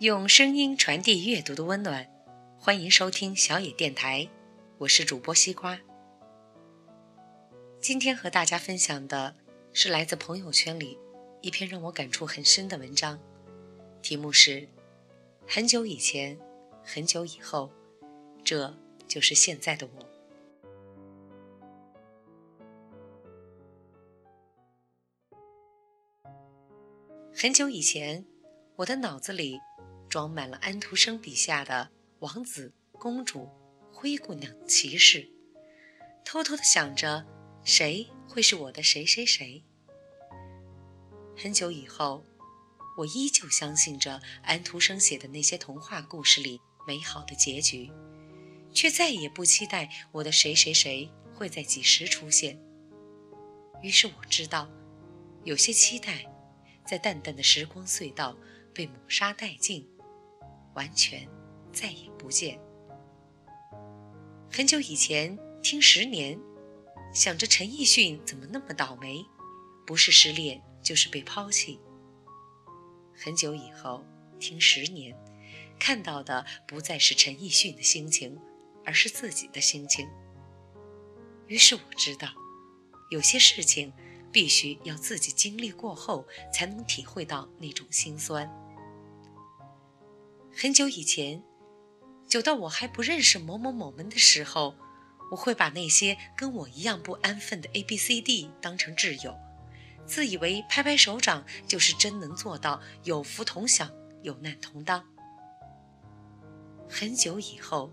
用声音传递阅读的温暖，欢迎收听小野电台，我是主播西瓜。今天和大家分享的是来自朋友圈里一篇让我感触很深的文章，题目是“很久以前，很久以后，这就是现在的我”。很久以前，我的脑子里。装满了安徒生笔下的王子、公主、灰姑娘、骑士，偷偷的想着谁会是我的谁谁谁。很久以后，我依旧相信着安徒生写的那些童话故事里美好的结局，却再也不期待我的谁谁谁会在几时出现。于是我知道，有些期待，在淡淡的时光隧道被抹杀殆尽。完全再也不见。很久以前听十年，想着陈奕迅怎么那么倒霉，不是失恋就是被抛弃。很久以后听十年，看到的不再是陈奕迅的心情，而是自己的心情。于是我知道，有些事情必须要自己经历过后，才能体会到那种心酸。很久以前，久到我还不认识某某某们的时候，我会把那些跟我一样不安分的 A、B、C、D 当成挚友，自以为拍拍手掌就是真能做到有福同享、有难同当。很久以后，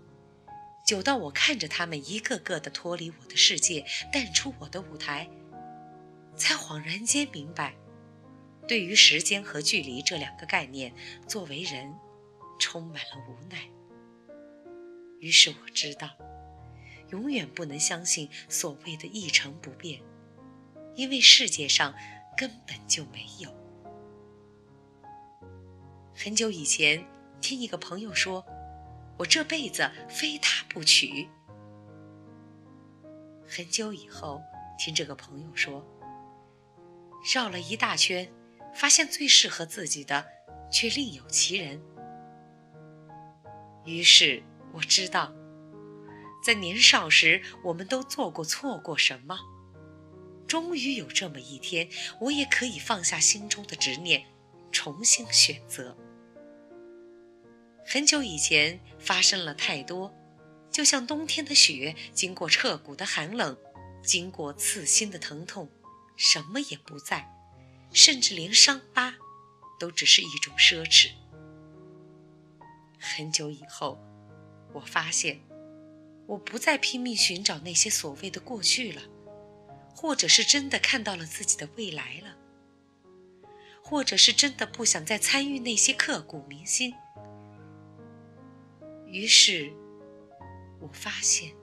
久到我看着他们一个个的脱离我的世界，淡出我的舞台，才恍然间明白，对于时间和距离这两个概念，作为人。充满了无奈。于是我知道，永远不能相信所谓的一成不变，因为世界上根本就没有。很久以前，听一个朋友说，我这辈子非他不娶。很久以后，听这个朋友说，绕了一大圈，发现最适合自己的，却另有其人。于是我知道，在年少时，我们都做过错过什么。终于有这么一天，我也可以放下心中的执念，重新选择。很久以前发生了太多，就像冬天的雪，经过彻骨的寒冷，经过刺心的疼痛，什么也不在，甚至连伤疤，都只是一种奢侈。很久以后，我发现，我不再拼命寻找那些所谓的过去了，或者是真的看到了自己的未来了，或者是真的不想再参与那些刻骨铭心。于是，我发现，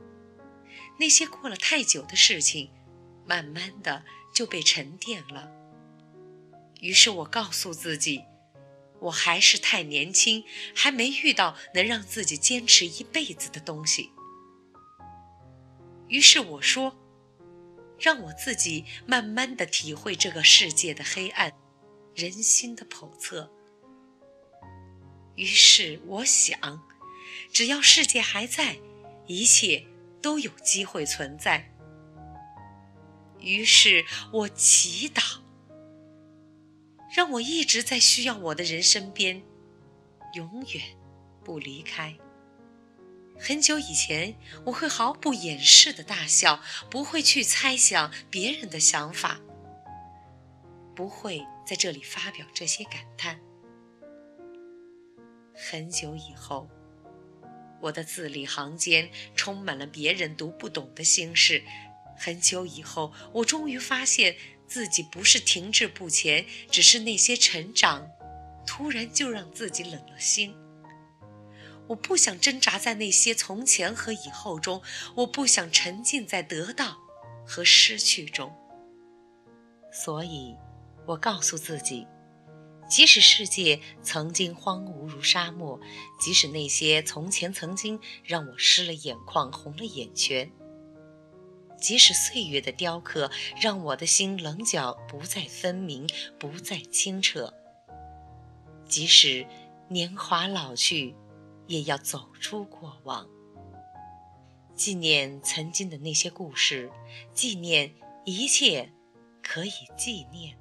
那些过了太久的事情，慢慢的就被沉淀了。于是我告诉自己。我还是太年轻，还没遇到能让自己坚持一辈子的东西。于是我说：“让我自己慢慢的体会这个世界的黑暗，人心的叵测。”于是我想，只要世界还在，一切都有机会存在。于是我祈祷。让我一直在需要我的人身边，永远不离开。很久以前，我会毫不掩饰的大笑，不会去猜想别人的想法，不会在这里发表这些感叹。很久以后，我的字里行间充满了别人读不懂的心事。很久以后，我终于发现。自己不是停滞不前，只是那些成长，突然就让自己冷了心。我不想挣扎在那些从前和以后中，我不想沉浸在得到和失去中。所以，我告诉自己，即使世界曾经荒芜如沙漠，即使那些从前曾经让我湿了眼眶、红了眼圈。即使岁月的雕刻让我的心棱角不再分明，不再清澈；即使年华老去，也要走出过往，纪念曾经的那些故事，纪念一切可以纪念。